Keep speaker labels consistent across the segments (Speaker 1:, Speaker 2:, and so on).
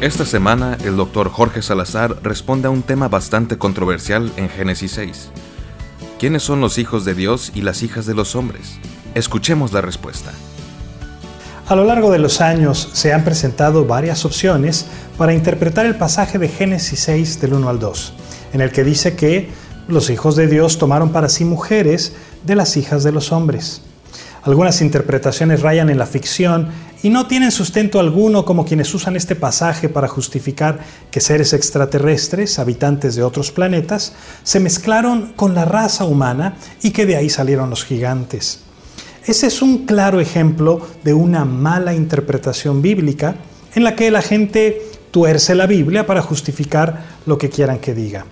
Speaker 1: Esta semana el doctor Jorge Salazar responde a un tema bastante controversial en Génesis 6. ¿Quiénes son los hijos de Dios y las hijas de los hombres? Escuchemos la respuesta.
Speaker 2: A lo largo de los años se han presentado varias opciones para interpretar el pasaje de Génesis 6 del 1 al 2, en el que dice que los hijos de Dios tomaron para sí mujeres de las hijas de los hombres. Algunas interpretaciones rayan en la ficción y no tienen sustento alguno como quienes usan este pasaje para justificar que seres extraterrestres, habitantes de otros planetas, se mezclaron con la raza humana y que de ahí salieron los gigantes. Ese es un claro ejemplo de una mala interpretación bíblica en la que la gente tuerce la Biblia para justificar lo que quieran que diga.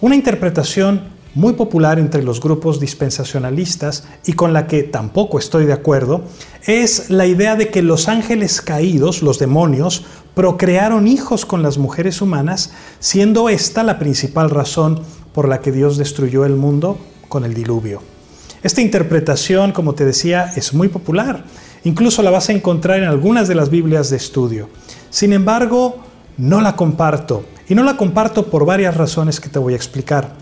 Speaker 2: Una interpretación muy popular entre los grupos dispensacionalistas y con la que tampoco estoy de acuerdo, es la idea de que los ángeles caídos, los demonios, procrearon hijos con las mujeres humanas, siendo esta la principal razón por la que Dios destruyó el mundo con el diluvio. Esta interpretación, como te decía, es muy popular. Incluso la vas a encontrar en algunas de las Biblias de estudio. Sin embargo, no la comparto. Y no la comparto por varias razones que te voy a explicar.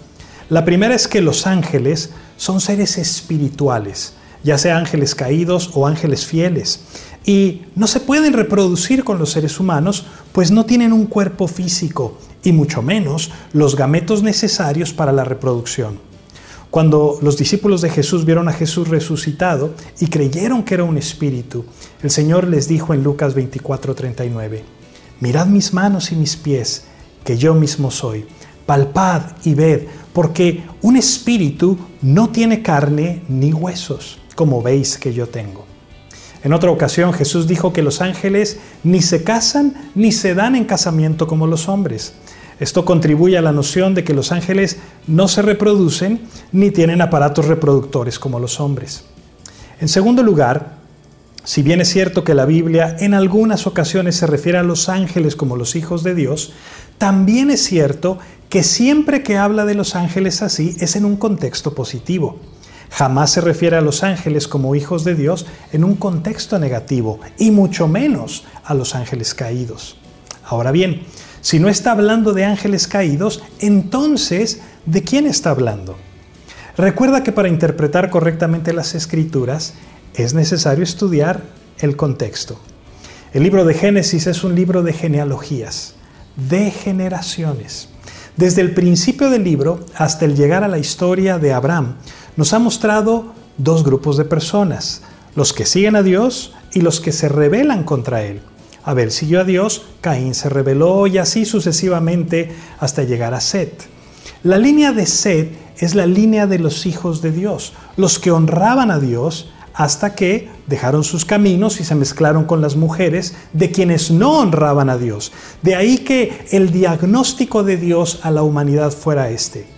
Speaker 2: La primera es que los ángeles son seres espirituales, ya sea ángeles caídos o ángeles fieles, y no se pueden reproducir con los seres humanos, pues no tienen un cuerpo físico y mucho menos los gametos necesarios para la reproducción. Cuando los discípulos de Jesús vieron a Jesús resucitado y creyeron que era un espíritu, el Señor les dijo en Lucas 24:39, Mirad mis manos y mis pies, que yo mismo soy. Palpad y ved, porque un espíritu no tiene carne ni huesos, como veis que yo tengo. En otra ocasión Jesús dijo que los ángeles ni se casan ni se dan en casamiento como los hombres. Esto contribuye a la noción de que los ángeles no se reproducen ni tienen aparatos reproductores como los hombres. En segundo lugar, si bien es cierto que la Biblia en algunas ocasiones se refiere a los ángeles como los hijos de Dios, también es cierto que siempre que habla de los ángeles así es en un contexto positivo. Jamás se refiere a los ángeles como hijos de Dios en un contexto negativo, y mucho menos a los ángeles caídos. Ahora bien, si no está hablando de ángeles caídos, entonces, ¿de quién está hablando? Recuerda que para interpretar correctamente las escrituras es necesario estudiar el contexto. El libro de Génesis es un libro de genealogías, de generaciones. Desde el principio del libro hasta el llegar a la historia de Abraham, nos ha mostrado dos grupos de personas, los que siguen a Dios y los que se rebelan contra Él. Abel siguió a Dios, Caín se rebeló y así sucesivamente hasta llegar a Set. La línea de Set es la línea de los hijos de Dios, los que honraban a Dios hasta que dejaron sus caminos y se mezclaron con las mujeres de quienes no honraban a Dios. De ahí que el diagnóstico de Dios a la humanidad fuera este.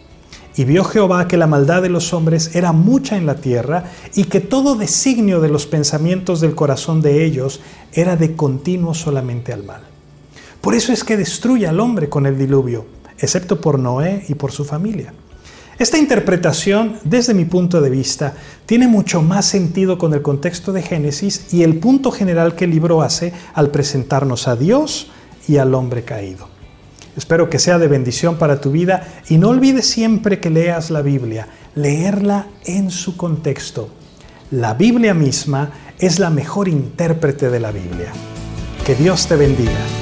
Speaker 2: Y vio Jehová que la maldad de los hombres era mucha en la tierra y que todo designio de los pensamientos del corazón de ellos era de continuo solamente al mal. Por eso es que destruye al hombre con el diluvio, excepto por Noé y por su familia. Esta interpretación, desde mi punto de vista, tiene mucho más sentido con el contexto de Génesis y el punto general que el libro hace al presentarnos a Dios y al hombre caído. Espero que sea de bendición para tu vida y no olvides siempre que leas la Biblia, leerla en su contexto. La Biblia misma es la mejor intérprete de la Biblia. Que Dios te bendiga.